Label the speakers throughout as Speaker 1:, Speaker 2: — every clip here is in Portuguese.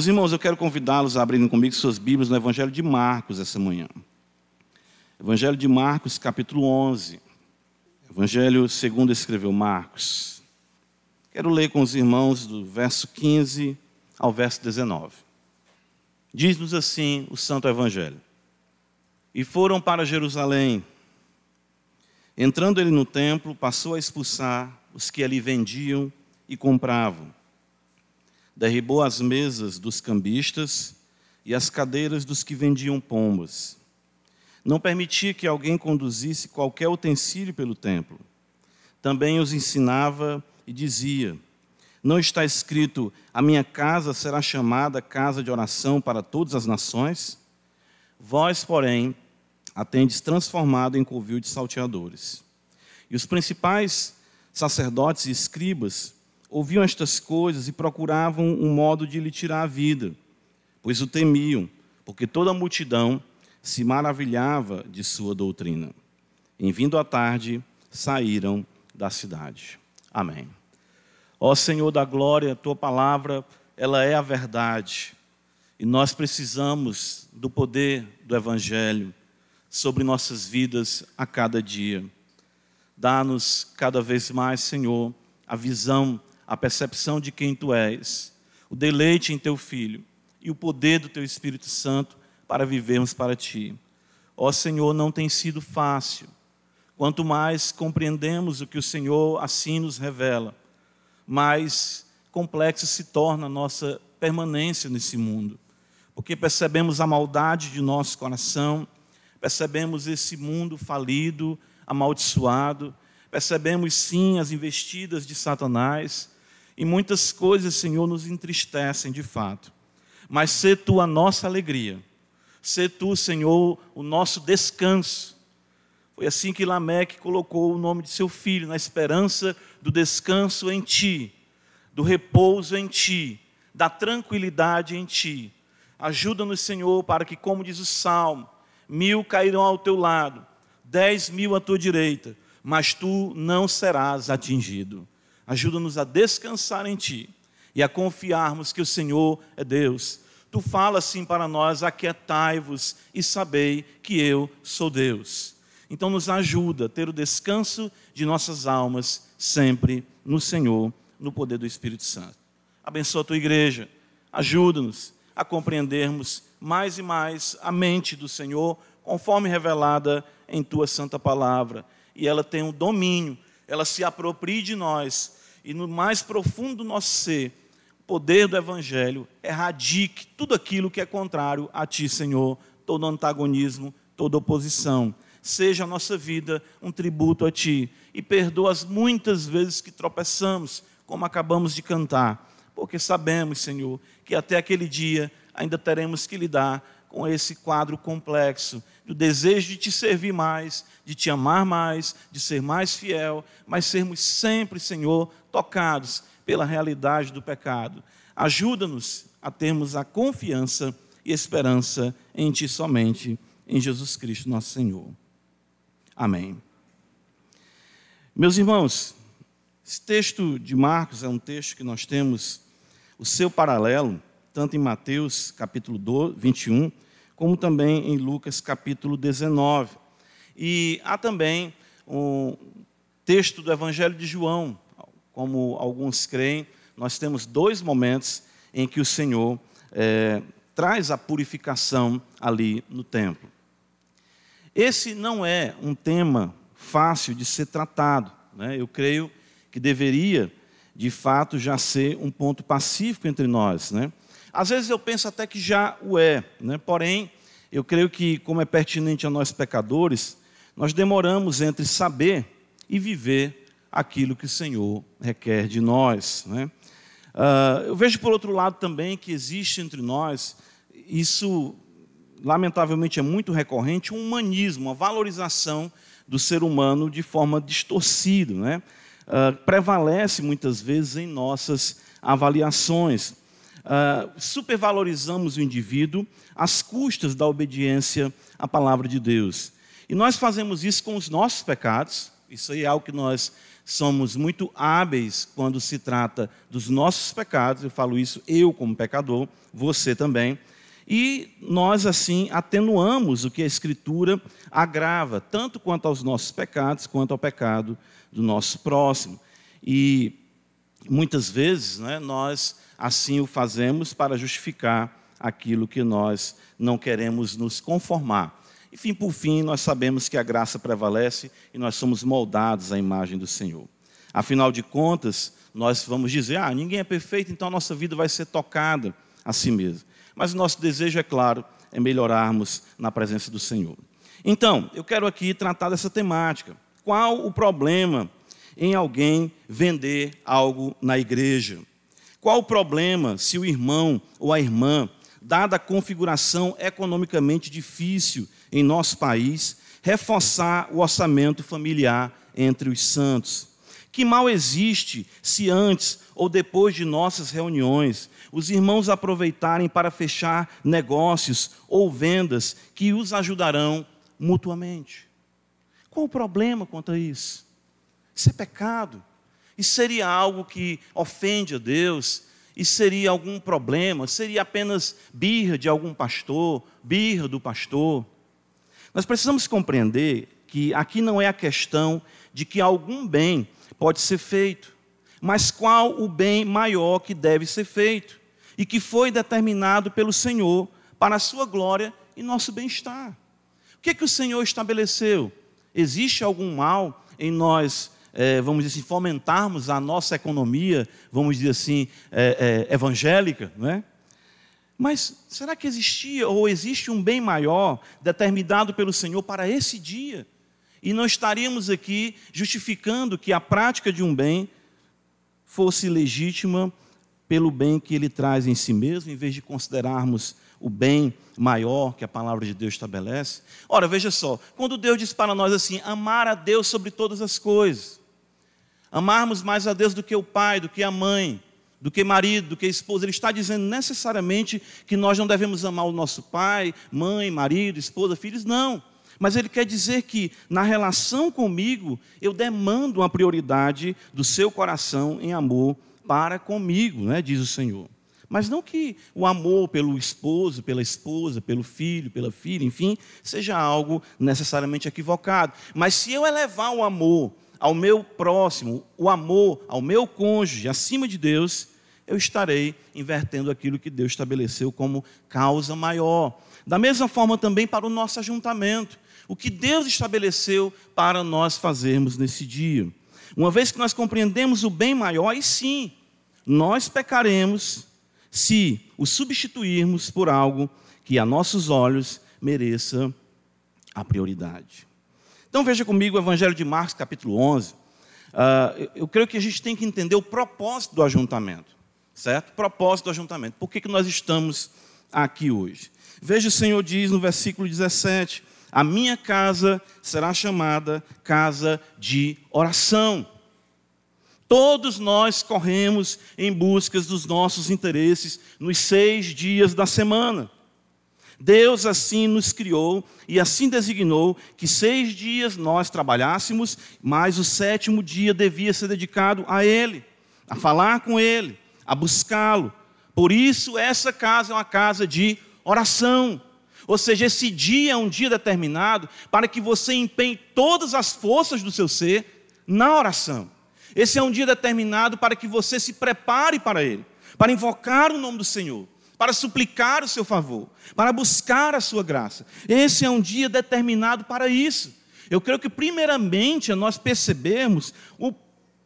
Speaker 1: Meus irmãos, eu quero convidá-los a abrirem comigo suas Bíblias no Evangelho de Marcos essa manhã. Evangelho de Marcos, capítulo 11. Evangelho segundo escreveu Marcos. Quero ler com os irmãos do verso 15 ao verso 19. Diz-nos assim o Santo Evangelho. E foram para Jerusalém. Entrando ele no templo, passou a expulsar os que ali vendiam e compravam derribou as mesas dos cambistas e as cadeiras dos que vendiam pombas. Não permitia que alguém conduzisse qualquer utensílio pelo templo. Também os ensinava e dizia: Não está escrito, a minha casa será chamada casa de oração para todas as nações? Vós, porém, a tendes transformado em covil de salteadores. E os principais sacerdotes e escribas ouviam estas coisas e procuravam um modo de lhe tirar a vida, pois o temiam, porque toda a multidão se maravilhava de sua doutrina. Em vindo à tarde, saíram da cidade. Amém. Ó Senhor da glória, tua palavra, ela é a verdade. E nós precisamos do poder do evangelho sobre nossas vidas a cada dia. Dá-nos cada vez mais, Senhor, a visão a percepção de quem tu és, o deleite em teu Filho e o poder do teu Espírito Santo para vivermos para ti. Ó Senhor, não tem sido fácil. Quanto mais compreendemos o que o Senhor assim nos revela, mais complexa se torna a nossa permanência nesse mundo. Porque percebemos a maldade de nosso coração, percebemos esse mundo falido, amaldiçoado, percebemos sim as investidas de Satanás, e muitas coisas, Senhor, nos entristecem de fato. Mas ser tu a nossa alegria. Ser tu, Senhor, o nosso descanso. Foi assim que Lameque colocou o nome de seu filho, na esperança do descanso em ti, do repouso em ti, da tranquilidade em ti. Ajuda-nos, Senhor, para que, como diz o Salmo, mil cairão ao teu lado, dez mil à tua direita, mas tu não serás atingido. Ajuda-nos a descansar em Ti e a confiarmos que o Senhor é Deus. Tu fala assim para nós: aquietai-vos e sabei que eu sou Deus. Então, nos ajuda a ter o descanso de nossas almas sempre no Senhor, no poder do Espírito Santo. Abençoa a tua igreja, ajuda-nos a compreendermos mais e mais a mente do Senhor, conforme revelada em tua santa palavra. E ela tem um domínio, ela se aproprie de nós e no mais profundo do nosso ser, o poder do Evangelho erradique tudo aquilo que é contrário a Ti, Senhor, todo antagonismo, toda oposição. Seja a nossa vida um tributo a Ti e perdoa as muitas vezes que tropeçamos, como acabamos de cantar, porque sabemos, Senhor, que até aquele dia ainda teremos que lidar com esse quadro complexo do desejo de te servir mais, de te amar mais, de ser mais fiel, mas sermos sempre, Senhor, tocados pela realidade do pecado. Ajuda-nos a termos a confiança e esperança em Ti somente, em Jesus Cristo, nosso Senhor. Amém. Meus irmãos, esse texto de Marcos é um texto que nós temos o seu paralelo, tanto em Mateus capítulo 21, como também em Lucas capítulo 19. E há também um texto do Evangelho de João, como alguns creem, nós temos dois momentos em que o Senhor é, traz a purificação ali no templo. Esse não é um tema fácil de ser tratado. Né? Eu creio que deveria, de fato, já ser um ponto pacífico entre nós. Né? Às vezes eu penso até que já o é, né? porém, eu creio que, como é pertinente a nós pecadores, nós demoramos entre saber e viver aquilo que o Senhor requer de nós. Né? Uh, eu vejo, por outro lado, também que existe entre nós, isso lamentavelmente é muito recorrente, um humanismo, uma valorização do ser humano de forma distorcida. Né? Uh, prevalece muitas vezes em nossas avaliações uh, supervalorizamos o indivíduo às custas da obediência à palavra de Deus. E nós fazemos isso com os nossos pecados, Isso aí é algo que nós somos muito hábeis quando se trata dos nossos pecados. Eu falo isso eu como pecador, você também. E nós, assim, atenuamos o que a Escritura agrava, tanto quanto aos nossos pecados, quanto ao pecado do nosso próximo. E muitas vezes né, nós assim o fazemos para justificar aquilo que nós não queremos nos conformar. Enfim, por fim, nós sabemos que a graça prevalece e nós somos moldados à imagem do Senhor. Afinal de contas, nós vamos dizer: ah, ninguém é perfeito, então a nossa vida vai ser tocada a si mesmo. Mas o nosso desejo, é claro, é melhorarmos na presença do Senhor. Então, eu quero aqui tratar dessa temática. Qual o problema em alguém vender algo na igreja? Qual o problema se o irmão ou a irmã, dada a configuração economicamente difícil em nosso país, reforçar o orçamento familiar entre os santos? Que mal existe se antes ou depois de nossas reuniões os irmãos aproveitarem para fechar negócios ou vendas que os ajudarão mutuamente. Qual o problema quanto a isso? Isso é pecado. Isso seria algo que ofende a Deus. Isso seria algum problema. Seria apenas birra de algum pastor, birra do pastor. Nós precisamos compreender que aqui não é a questão de que algum bem pode ser feito, mas qual o bem maior que deve ser feito e que foi determinado pelo Senhor para a sua glória e nosso bem-estar. O que, é que o Senhor estabeleceu? Existe algum mal em nós, é, vamos dizer assim, fomentarmos a nossa economia, vamos dizer assim, é, é, evangélica, não é? Mas será que existia ou existe um bem maior determinado pelo Senhor para esse dia? E não estaríamos aqui justificando que a prática de um bem fosse legítima pelo bem que ele traz em si mesmo, em vez de considerarmos o bem maior que a palavra de Deus estabelece. Ora, veja só, quando Deus diz para nós assim, amar a Deus sobre todas as coisas, amarmos mais a Deus do que o pai, do que a mãe, do que marido, do que esposa, ele está dizendo necessariamente que nós não devemos amar o nosso pai, mãe, marido, esposa, filhos, não. Mas ele quer dizer que na relação comigo, eu demando uma prioridade do seu coração em amor para comigo, né, diz o Senhor. Mas não que o amor pelo esposo, pela esposa, pelo filho, pela filha, enfim, seja algo necessariamente equivocado. Mas se eu elevar o amor ao meu próximo, o amor ao meu cônjuge acima de Deus, eu estarei invertendo aquilo que Deus estabeleceu como causa maior. Da mesma forma também para o nosso ajuntamento, o que Deus estabeleceu para nós fazermos nesse dia. Uma vez que nós compreendemos o bem maior, e sim, nós pecaremos se o substituirmos por algo que a nossos olhos mereça a prioridade. Então veja comigo o Evangelho de Marcos, capítulo 11. Uh, ah, eu creio que a gente tem que entender o propósito do ajuntamento, certo? Propósito do ajuntamento. Por que, que nós estamos aqui hoje? Veja o Senhor diz no versículo 17: A minha casa será chamada casa de oração. Todos nós corremos em busca dos nossos interesses nos seis dias da semana. Deus assim nos criou e assim designou que seis dias nós trabalhássemos, mas o sétimo dia devia ser dedicado a Ele, a falar com Ele, a buscá-lo. Por isso, essa casa é uma casa de oração. Ou seja, esse dia é um dia determinado para que você empenhe todas as forças do seu ser na oração. Esse é um dia determinado para que você se prepare para ele, para invocar o nome do Senhor, para suplicar o seu favor, para buscar a sua graça. Esse é um dia determinado para isso. Eu creio que, primeiramente, nós percebemos o,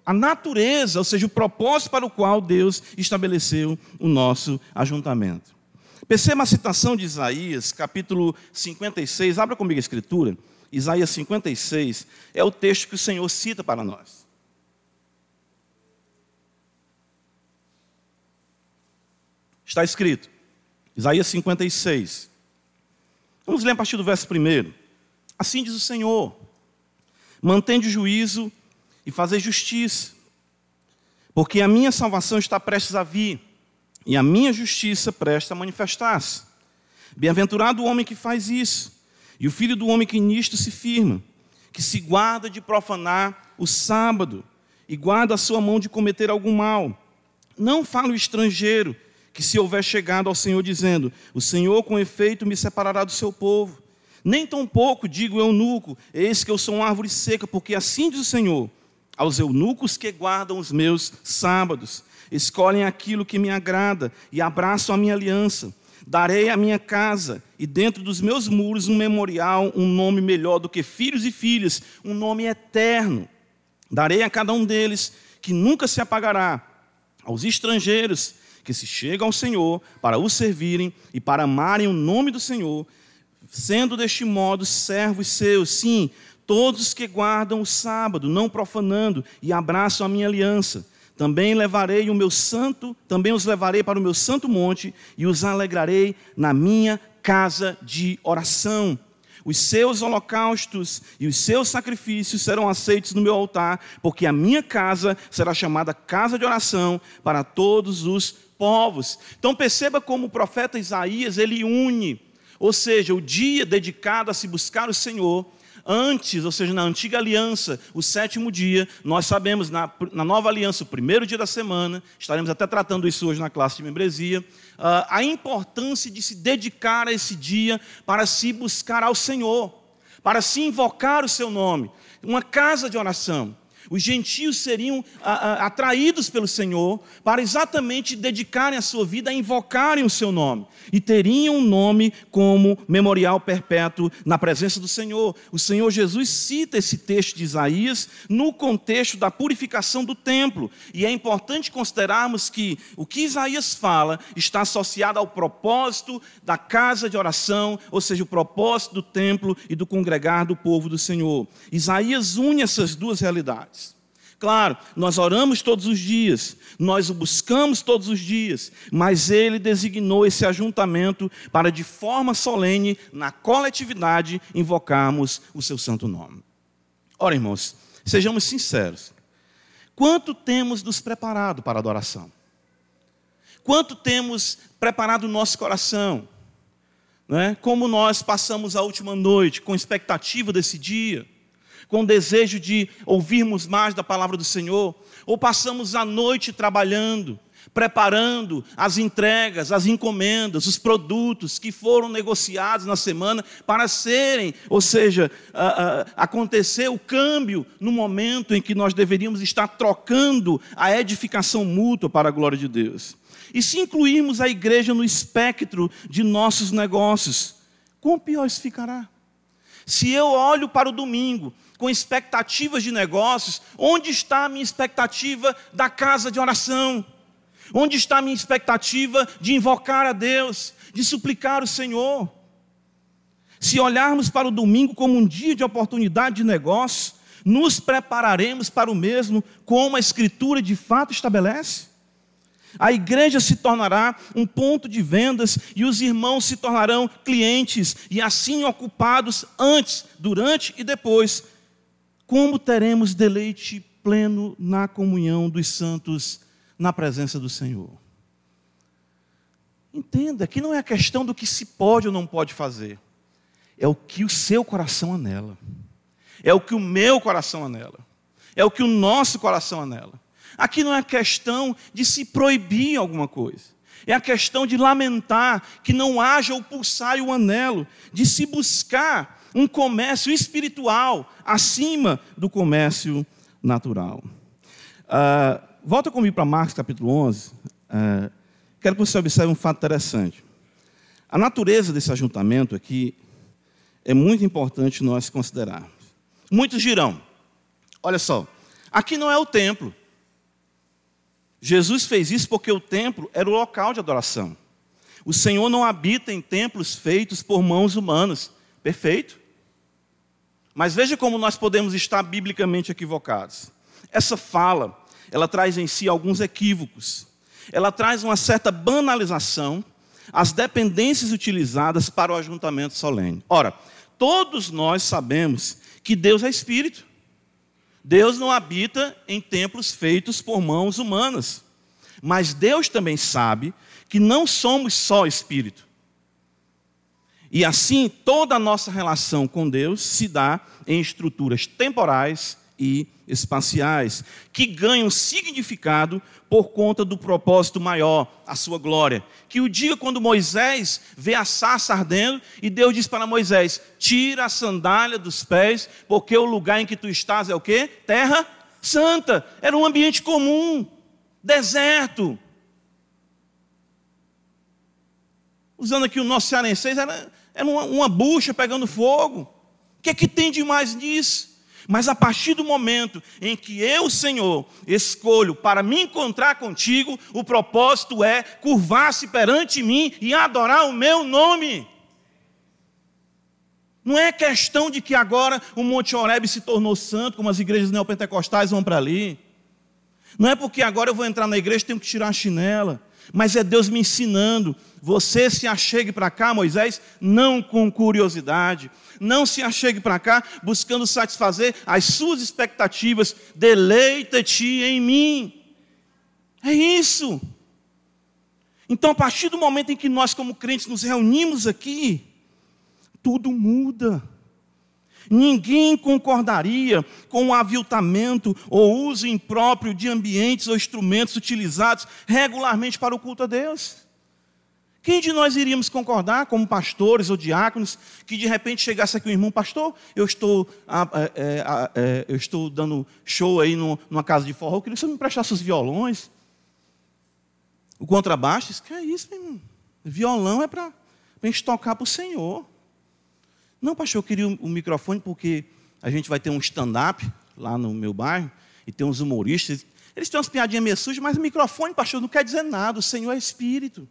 Speaker 1: a natureza, ou seja, o propósito para o qual Deus estabeleceu o nosso ajuntamento. Perceba a citação de Isaías, capítulo 56, abra comigo a escritura. Isaías 56 é o texto que o Senhor cita para nós. Está escrito, Isaías 56. Vamos ler a partir do verso 1. Assim diz o Senhor: mantende o juízo e fazer justiça, porque a minha salvação está prestes a vir, e a minha justiça presta a manifestar-se. Bem-aventurado o homem que faz isso, e o filho do homem que nisto se firma, que se guarda de profanar o sábado e guarda a sua mão de cometer algum mal. Não fale o estrangeiro que se houver chegado ao Senhor dizendo: O Senhor com efeito me separará do seu povo. Nem tampouco digo eunuco, eis que eu sou uma árvore seca, porque assim diz o Senhor: aos eunucos que guardam os meus sábados, escolhem aquilo que me agrada e abraçam a minha aliança. Darei à minha casa e dentro dos meus muros um memorial, um nome melhor do que filhos e filhas, um nome eterno. Darei a cada um deles que nunca se apagará. Aos estrangeiros que se chegam ao Senhor para o servirem e para amarem o nome do Senhor, sendo deste modo servos seus, sim, todos que guardam o sábado, não profanando e abraçam a minha aliança. Também levarei o meu santo, também os levarei para o meu santo monte e os alegrarei na minha casa de oração. Os seus holocaustos e os seus sacrifícios serão aceitos no meu altar, porque a minha casa será chamada casa de oração para todos os povos. Então perceba como o profeta Isaías, ele une, ou seja, o dia dedicado a se buscar o Senhor Antes, ou seja, na antiga aliança, o sétimo dia, nós sabemos, na, na nova aliança, o primeiro dia da semana, estaremos até tratando isso hoje na classe de membresia, uh, a importância de se dedicar a esse dia para se buscar ao Senhor, para se invocar o seu nome, uma casa de oração os gentios seriam atraídos pelo Senhor para exatamente dedicarem a sua vida a invocarem o seu nome. E teriam um nome como memorial perpétuo na presença do Senhor. O Senhor Jesus cita esse texto de Isaías no contexto da purificação do templo. E é importante considerarmos que o que Isaías fala está associado ao propósito da casa de oração, ou seja, o propósito do templo e do congregar do povo do Senhor. Isaías une essas duas realidades. Claro, nós oramos todos os dias, nós o buscamos todos os dias, mas ele designou esse ajuntamento para, de forma solene, na coletividade, invocarmos o seu santo nome. Ora, irmãos, sejamos sinceros. Quanto temos nos preparado para a adoração? Quanto temos preparado o nosso coração? Né? Como nós passamos a última noite com expectativa desse dia? Com desejo de ouvirmos mais da palavra do Senhor, ou passamos a noite trabalhando, preparando as entregas, as encomendas, os produtos que foram negociados na semana para serem, ou seja, uh, uh, acontecer o câmbio no momento em que nós deveríamos estar trocando a edificação mútua para a glória de Deus. E se incluirmos a igreja no espectro de nossos negócios, quão pior isso ficará? Se eu olho para o domingo com expectativas de negócios, onde está a minha expectativa da casa de oração? Onde está a minha expectativa de invocar a Deus, de suplicar o Senhor? Se olharmos para o domingo como um dia de oportunidade de negócio, nos prepararemos para o mesmo, como a Escritura de fato estabelece? A igreja se tornará um ponto de vendas e os irmãos se tornarão clientes e assim ocupados antes, durante e depois como teremos deleite pleno na comunhão dos santos, na presença do Senhor? Entenda que não é a questão do que se pode ou não pode fazer, é o que o seu coração anela, é o que o meu coração anela, é o que o nosso coração anela. Aqui não é questão de se proibir alguma coisa. É a questão de lamentar que não haja o pulsar e o anelo, de se buscar um comércio espiritual acima do comércio natural. Uh, volta comigo para Marcos capítulo 11. Uh, ah, quero que você observe um fato interessante. A natureza desse ajuntamento aqui é muito importante nós considerarmos. Muitos dirão: olha só, aqui não é o templo. Jesus fez isso porque o templo era o local de adoração. O Senhor não habita em templos feitos por mãos humanas. Perfeito. Mas veja como nós podemos estar biblicamente equivocados. Essa fala, ela traz em si alguns equívocos. Ela traz uma certa banalização às dependências utilizadas para o ajuntamento solene. Ora, todos nós sabemos que Deus é espírito. Deus não habita em templos feitos por mãos humanas. Mas Deus também sabe que não somos só espírito. E assim, toda a nossa relação com Deus se dá em estruturas temporais e espaciais, que ganham significado por conta do propósito maior, a sua glória. Que o dia quando Moisés vê a sarça ardendo e Deus diz para Moisés: "Tira a sandália dos pés, porque o lugar em que tu estás é o quê? Terra santa". Era um ambiente comum, deserto. Usando aqui o nosso cearenseis, era, era uma, uma bucha pegando fogo. O que é que tem de mais nisso? Mas a partir do momento em que eu, Senhor, escolho para me encontrar contigo, o propósito é curvar-se perante mim e adorar o meu nome. Não é questão de que agora o Monte Oreb se tornou santo, como as igrejas neopentecostais vão para ali. Não é porque agora eu vou entrar na igreja e tenho que tirar a chinela. Mas é Deus me ensinando. Você se achegue para cá, Moisés, não com curiosidade, não se achegue para cá buscando satisfazer as suas expectativas. Deleita-te em mim. É isso. Então, a partir do momento em que nós, como crentes, nos reunimos aqui, tudo muda. Ninguém concordaria com o aviltamento ou uso impróprio de ambientes ou instrumentos utilizados regularmente para o culto a Deus. Quem de nós iríamos concordar, como pastores ou diáconos, que de repente chegasse aqui um irmão, pastor, eu estou, é, é, é, eu estou dando show aí numa casa de forró, eu queria que você me emprestasse os violões, o contrabaixo, isso que é isso, meu irmão. Violão é para a gente tocar para o Senhor. Não, pastor, eu queria um, um microfone porque a gente vai ter um stand-up lá no meu bairro e tem uns humoristas. Eles têm umas piadinhas meio sujas, mas o microfone, pastor, não quer dizer nada. O Senhor é Espírito.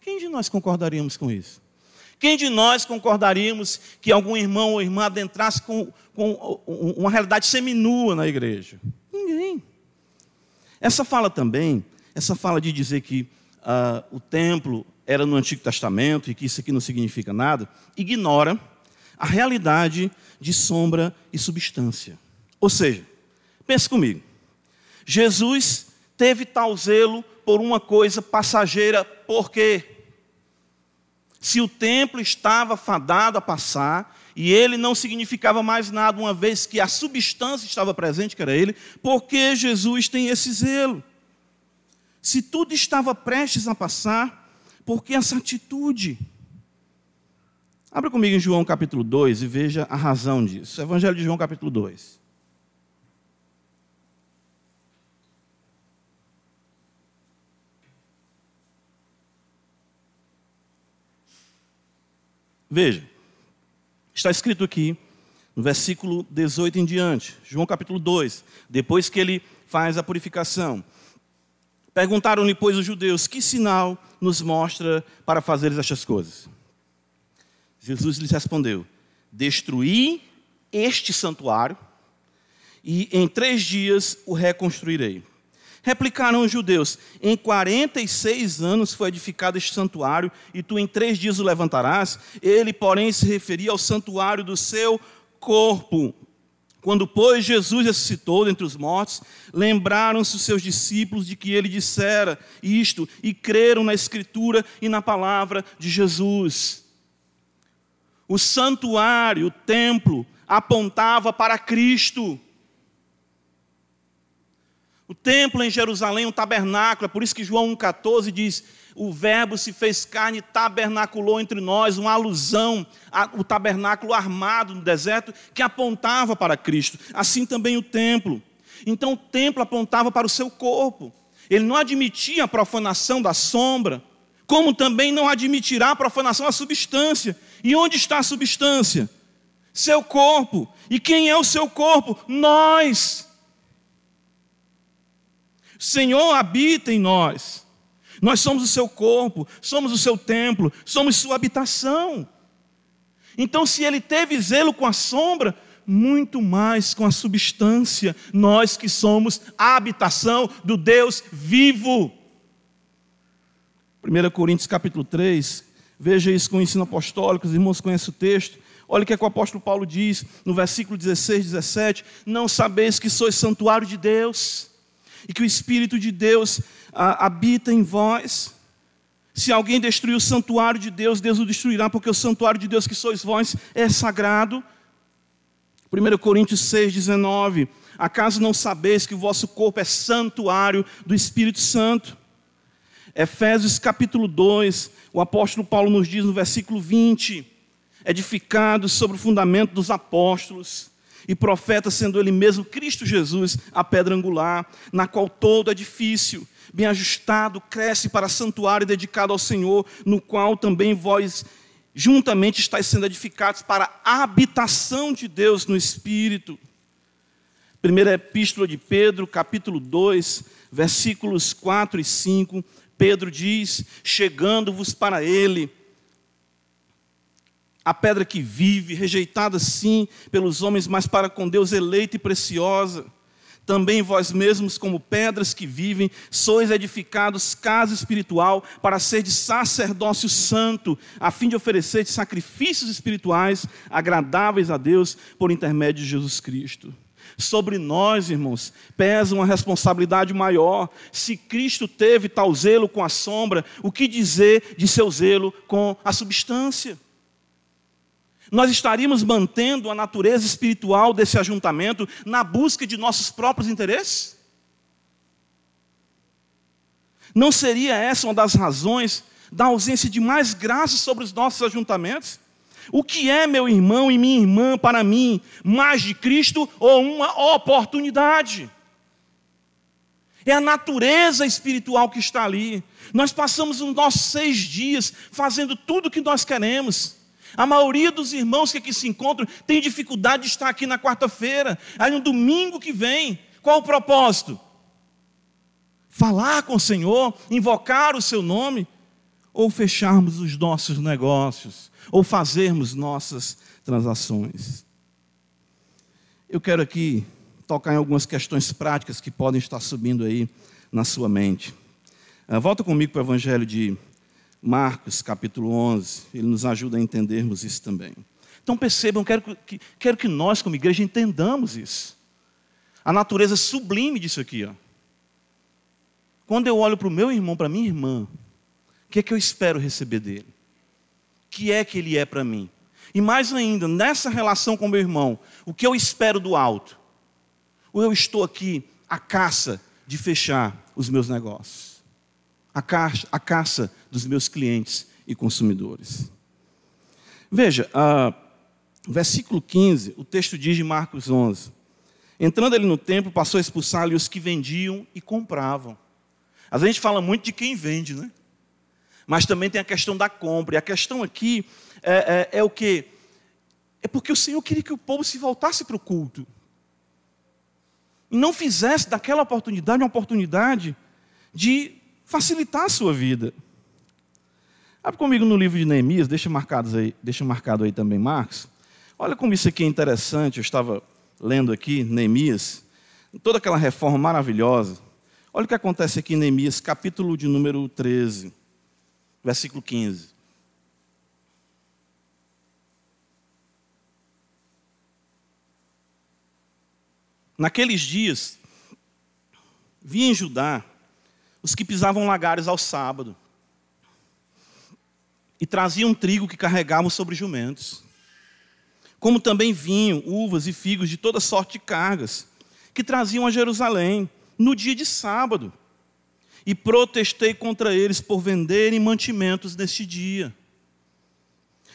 Speaker 1: Quem de nós concordaríamos com isso? Quem de nós concordaríamos que algum irmão ou irmã adentrasse com, com uma realidade seminua na igreja? Ninguém. Essa fala também, essa fala de dizer que uh, o templo era no Antigo Testamento e que isso aqui não significa nada, ignora a realidade de sombra e substância. Ou seja, pense comigo. Jesus teve tal zelo por uma coisa passageira, por quê? Se o templo estava fadado a passar, e ele não significava mais nada, uma vez que a substância estava presente, que era ele, por que Jesus tem esse zelo? Se tudo estava prestes a passar, por que essa atitude? Abra comigo em João capítulo 2 e veja a razão disso. Evangelho de João capítulo 2. Veja, está escrito aqui, no versículo 18 em diante, João capítulo 2, depois que ele faz a purificação. Perguntaram-lhe, pois, os judeus: Que sinal nos mostra para fazer estas coisas? Jesus lhes respondeu: Destruí este santuário e em três dias o reconstruirei. Replicaram os judeus: Em 46 anos foi edificado este santuário, e tu em três dias o levantarás. Ele, porém, se referia ao santuário do seu corpo. Quando, pois, Jesus ressuscitou dentre os mortos, lembraram-se os seus discípulos de que ele dissera isto e creram na Escritura e na palavra de Jesus. O santuário, o templo, apontava para Cristo. O templo em Jerusalém, um tabernáculo, é por isso que João 1,14 diz: o Verbo se fez carne tabernaculou entre nós, uma alusão ao tabernáculo armado no deserto que apontava para Cristo. Assim também o templo. Então o templo apontava para o seu corpo. Ele não admitia a profanação da sombra, como também não admitirá a profanação da substância. E onde está a substância? Seu corpo. E quem é o seu corpo? Nós. O Senhor habita em nós. Nós somos o seu corpo, somos o seu templo, somos sua habitação. Então, se ele teve zelo com a sombra, muito mais com a substância, nós que somos a habitação do Deus vivo. 1 Coríntios capítulo 3, veja isso com o ensino apostólico, os irmãos conhecem o texto. Olha o que, é que o apóstolo Paulo diz no versículo 16, 17: Não sabeis que sois santuário de Deus e que o Espírito de Deus ah, habita em vós. Se alguém destruir o santuário de Deus, Deus o destruirá, porque o santuário de Deus que sois vós é sagrado. 1 Coríntios 6, 19. Acaso não sabeis que o vosso corpo é santuário do Espírito Santo? Efésios capítulo 2, o apóstolo Paulo nos diz no versículo 20: edificados sobre o fundamento dos apóstolos e profeta, sendo ele mesmo Cristo Jesus, a pedra angular, na qual todo edifício bem ajustado, cresce para santuário dedicado ao Senhor, no qual também vós juntamente estáis sendo edificados para a habitação de Deus no Espírito. Primeira Epístola de Pedro, capítulo 2, versículos 4 e 5, Pedro diz: Chegando-vos para ele, a pedra que vive, rejeitada sim pelos homens, mas para com Deus eleita e preciosa também vós mesmos, como pedras que vivem, sois edificados casa espiritual para ser de sacerdócio santo, a fim de oferecer sacrifícios espirituais agradáveis a Deus por intermédio de Jesus Cristo. Sobre nós, irmãos, pesa uma responsabilidade maior. Se Cristo teve tal zelo com a sombra, o que dizer de seu zelo com a substância? Nós estaríamos mantendo a natureza espiritual desse ajuntamento na busca de nossos próprios interesses? Não seria essa uma das razões da ausência de mais graça sobre os nossos ajuntamentos? O que é, meu irmão e minha irmã, para mim, mais de Cristo ou uma oportunidade? É a natureza espiritual que está ali. Nós passamos os nossos seis dias fazendo tudo o que nós queremos a maioria dos irmãos que aqui se encontram tem dificuldade de estar aqui na quarta-feira, aí no domingo que vem. Qual o propósito? Falar com o Senhor, invocar o seu nome, ou fecharmos os nossos negócios, ou fazermos nossas transações. Eu quero aqui tocar em algumas questões práticas que podem estar subindo aí na sua mente. Ah, volta comigo para o Evangelho de Marcos capítulo 11, ele nos ajuda a entendermos isso também. Então percebam, quero que, quero que nós, como igreja, entendamos isso. A natureza sublime disso aqui. Ó. Quando eu olho para o meu irmão, para minha irmã, o que é que eu espero receber dele? O que é que ele é para mim? E mais ainda, nessa relação com meu irmão, o que eu espero do alto? Ou eu estou aqui à caça de fechar os meus negócios? A caça, a caça dos meus clientes e consumidores. Veja, versículo 15, o texto diz de Marcos 11: Entrando ele no templo, passou a expulsar-lhe os que vendiam e compravam. A gente fala muito de quem vende, né? Mas também tem a questão da compra. E a questão aqui é, é, é o que? É porque o Senhor queria que o povo se voltasse para o culto. E não fizesse daquela oportunidade uma oportunidade de facilitar a sua vida. Abre comigo no livro de Neemias, deixa, marcados aí, deixa marcado aí também Marcos. Olha como isso aqui é interessante, eu estava lendo aqui, Neemias, toda aquela reforma maravilhosa. Olha o que acontece aqui em Neemias, capítulo de número 13, versículo 15. Naqueles dias, vinha em Judá os que pisavam lagares ao sábado e traziam trigo que carregavam sobre jumentos, como também vinho, uvas e figos de toda sorte de cargas, que traziam a Jerusalém no dia de sábado. E protestei contra eles por venderem mantimentos neste dia.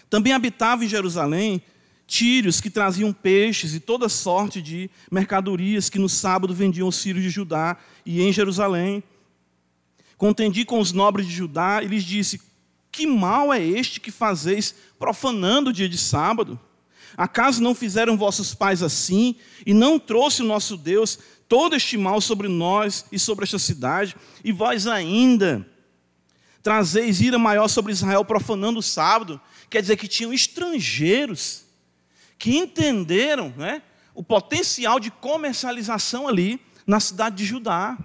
Speaker 1: Também habitava em Jerusalém tírios que traziam peixes e toda sorte de mercadorias que no sábado vendiam os filhos de Judá e em Jerusalém Contendi com os nobres de Judá e lhes disse: Que mal é este que fazeis profanando o dia de sábado? Acaso não fizeram vossos pais assim, e não trouxe o nosso Deus todo este mal sobre nós e sobre esta cidade, e vós ainda trazeis ira maior sobre Israel profanando o sábado? Quer dizer que tinham estrangeiros que entenderam né, o potencial de comercialização ali na cidade de Judá.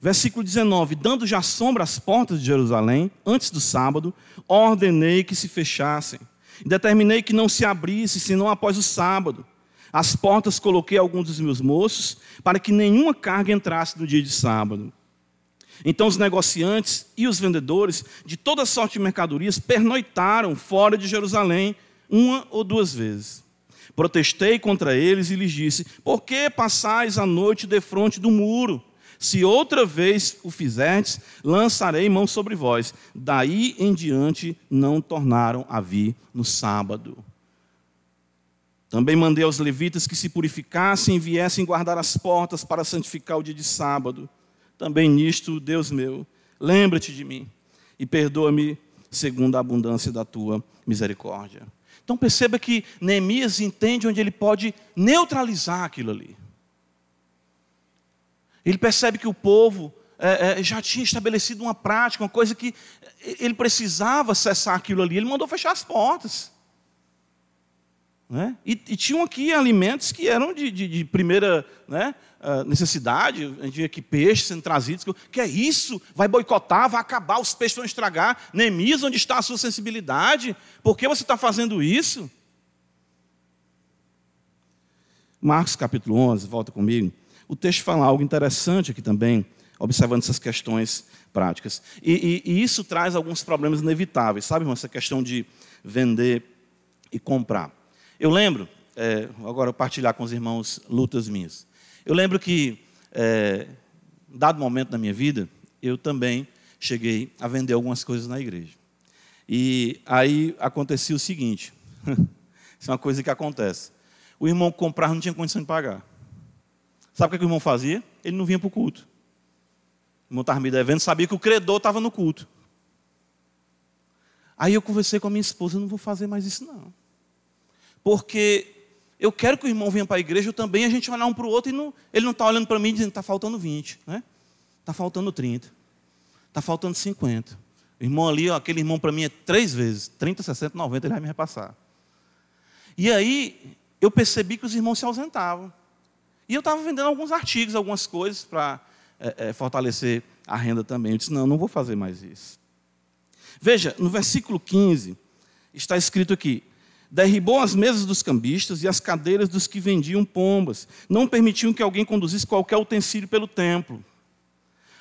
Speaker 1: Versículo 19: Dando já sombra às portas de Jerusalém, antes do sábado, ordenei que se fechassem. Determinei que não se abrisse, senão após o sábado. As portas coloquei alguns dos meus moços, para que nenhuma carga entrasse no dia de sábado. Então os negociantes e os vendedores de toda sorte de mercadorias pernoitaram fora de Jerusalém uma ou duas vezes. Protestei contra eles e lhes disse: Por que passais a noite defronte do muro? Se outra vez o fizerdes, lançarei mão sobre vós. Daí em diante não tornaram a vir no sábado. Também mandei aos levitas que se purificassem e viessem guardar as portas para santificar o dia de sábado. Também nisto, Deus meu, lembra-te de mim e perdoa-me segundo a abundância da tua misericórdia. Então perceba que Neemias entende onde ele pode neutralizar aquilo ali. Ele percebe que o povo é, é, já tinha estabelecido uma prática, uma coisa que ele precisava cessar aquilo ali. Ele mandou fechar as portas. Né? E, e tinham aqui alimentos que eram de, de, de primeira né, uh, necessidade. A gente via aqui peixes sendo trazidos. Que é isso? Vai boicotar, vai acabar, os peixes vão estragar. Neemias, onde está a sua sensibilidade? Por que você está fazendo isso? Marcos capítulo 11, volta comigo. O texto fala algo interessante aqui também, observando essas questões práticas. E, e, e isso traz alguns problemas inevitáveis, sabe, irmão? Essa questão de vender e comprar. Eu lembro, é, agora eu partilhar com os irmãos lutas minhas. Eu lembro que, é, dado momento da minha vida, eu também cheguei a vender algumas coisas na igreja. E aí acontecia o seguinte: isso é uma coisa que acontece. O irmão comprar não tinha condição de pagar. Sabe o que o irmão fazia? Ele não vinha para o culto. O irmão estava me devendo, sabia que o credor estava no culto. Aí eu conversei com a minha esposa, eu não vou fazer mais isso não. Porque eu quero que o irmão venha para a igreja, eu também, a gente olhar um para o outro e não, ele não está olhando para mim dizendo, está faltando 20, né? Está faltando 30, está faltando 50. O irmão ali, ó, aquele irmão para mim é três vezes, 30, 60, 90, ele vai me repassar. E aí eu percebi que os irmãos se ausentavam. E eu estava vendendo alguns artigos, algumas coisas para é, é, fortalecer a renda também. Eu disse: não, não vou fazer mais isso. Veja, no versículo 15, está escrito aqui: derribou as mesas dos cambistas e as cadeiras dos que vendiam pombas. Não permitiam que alguém conduzisse qualquer utensílio pelo templo.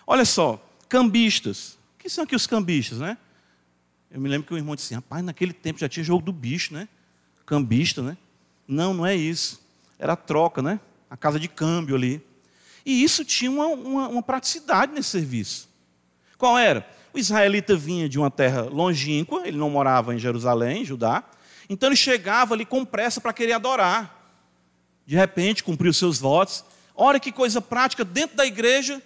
Speaker 1: Olha só, cambistas. O que são aqui os cambistas, né? Eu me lembro que o irmão disse: rapaz, naquele tempo já tinha jogo do bicho, né? Cambista, né? Não, não é isso. Era troca, né? A casa de câmbio ali. E isso tinha uma, uma, uma praticidade nesse serviço. Qual era? O israelita vinha de uma terra longínqua, ele não morava em Jerusalém, em Judá, então ele chegava ali com pressa para querer adorar. De repente, cumpriu seus votos. Olha que coisa prática, dentro da igreja,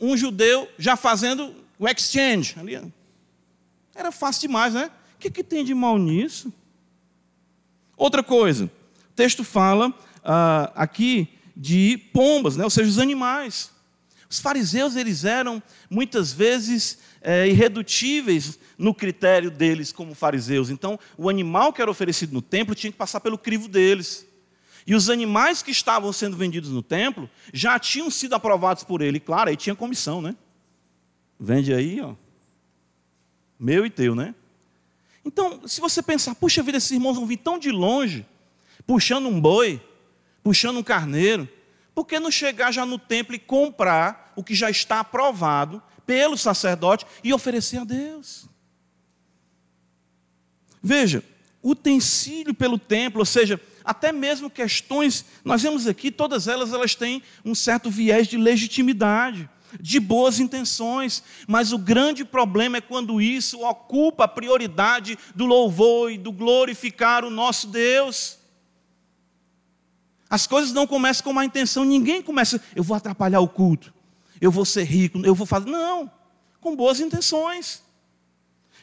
Speaker 1: um judeu já fazendo o exchange. Ali. Era fácil demais, né? O que, que tem de mal nisso? Outra coisa, o texto fala uh, aqui de pombas, né? ou seja, os animais. Os fariseus eles eram muitas vezes é, irredutíveis no critério deles como fariseus. Então, o animal que era oferecido no templo tinha que passar pelo crivo deles. E os animais que estavam sendo vendidos no templo já tinham sido aprovados por ele. Claro, aí tinha comissão, né? Vende aí, ó. Meu e teu, né? Então, se você pensar, puxa vida, esses irmãos vão vir tão de longe, puxando um boi, puxando um carneiro, por que não chegar já no templo e comprar o que já está aprovado pelo sacerdote e oferecer a Deus? Veja, utensílio pelo templo, ou seja, até mesmo questões, nós vemos aqui, todas elas elas têm um certo viés de legitimidade, de boas intenções, mas o grande problema é quando isso ocupa a prioridade do louvor e do glorificar o nosso Deus. As coisas não começam com má intenção, ninguém começa, eu vou atrapalhar o culto, eu vou ser rico, eu vou fazer. Não, com boas intenções.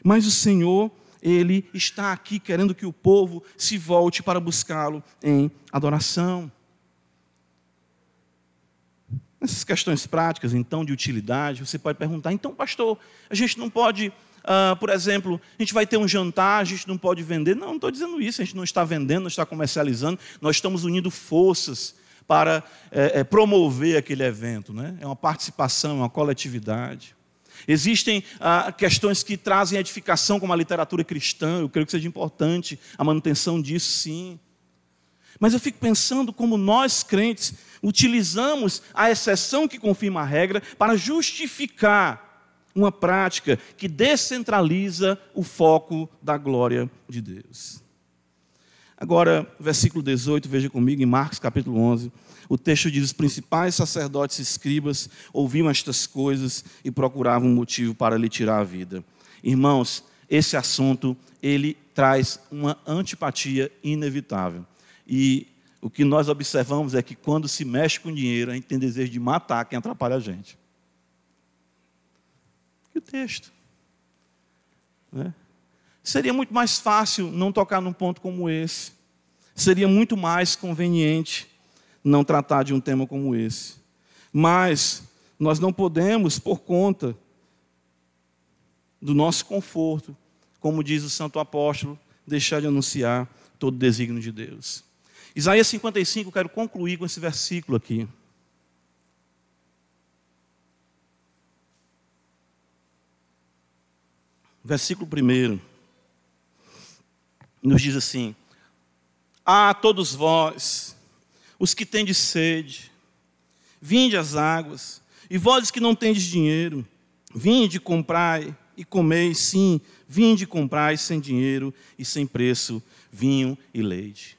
Speaker 1: Mas o Senhor, Ele está aqui querendo que o povo se volte para buscá-lo em adoração. Nessas questões práticas, então, de utilidade, você pode perguntar: então, pastor, a gente não pode Uh, por exemplo, a gente vai ter um jantar, a gente não pode vender. Não, não estou dizendo isso, a gente não está vendendo, não está comercializando, nós estamos unindo forças para é, é, promover aquele evento. Né? É uma participação, é uma coletividade. Existem ah, questões que trazem edificação, como a literatura cristã, eu creio que seja importante a manutenção disso, sim. Mas eu fico pensando como nós crentes utilizamos a exceção que confirma a regra para justificar uma prática que descentraliza o foco da glória de Deus. Agora, versículo 18, veja comigo, em Marcos capítulo 11. O texto diz: Os principais sacerdotes e escribas ouviam estas coisas e procuravam um motivo para lhe tirar a vida. Irmãos, esse assunto ele traz uma antipatia inevitável. E o que nós observamos é que quando se mexe com dinheiro, a gente tem desejo de matar quem atrapalha a gente. E o texto? Né? Seria muito mais fácil não tocar num ponto como esse. Seria muito mais conveniente não tratar de um tema como esse. Mas nós não podemos, por conta do nosso conforto, como diz o santo apóstolo, deixar de anunciar todo o desígnio de Deus. Isaías 55, eu quero concluir com esse versículo aqui. Versículo 1 nos diz assim: Ah, todos vós, os que tendes sede, vinde às águas, e vós que não tendes dinheiro, vinde comprai e comeis, sim, vinde comprai sem dinheiro e sem preço vinho e leite.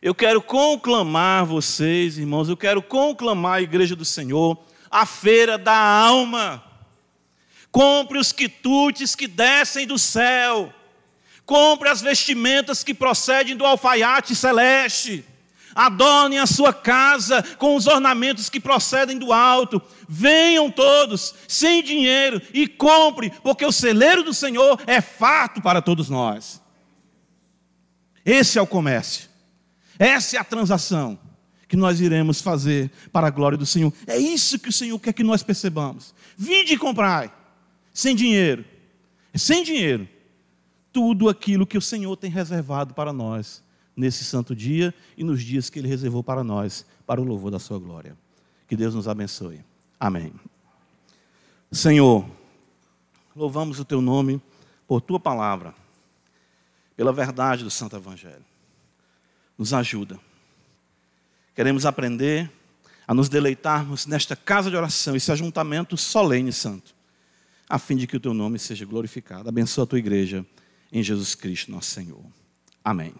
Speaker 1: Eu quero conclamar vocês, irmãos, eu quero conclamar a igreja do Senhor, a feira da alma. Compre os quitutes que descem do céu. Compre as vestimentas que procedem do alfaiate celeste. Adornem a sua casa com os ornamentos que procedem do alto. Venham todos, sem dinheiro, e compre, porque o celeiro do Senhor é farto para todos nós. Esse é o comércio. Essa é a transação que nós iremos fazer para a glória do Senhor. É isso que o Senhor quer que nós percebamos. Vinde e comprai, sem dinheiro. Sem dinheiro. Tudo aquilo que o Senhor tem reservado para nós nesse santo dia e nos dias que Ele reservou para nós, para o louvor da Sua glória. Que Deus nos abençoe. Amém. Senhor, louvamos o Teu nome por Tua palavra, pela verdade do Santo Evangelho. Nos ajuda. Queremos aprender a nos deleitarmos nesta casa de oração, esse ajuntamento solene santo, a fim de que o Teu nome seja glorificado. Abençoa a Tua igreja em Jesus Cristo, nosso Senhor. Amém.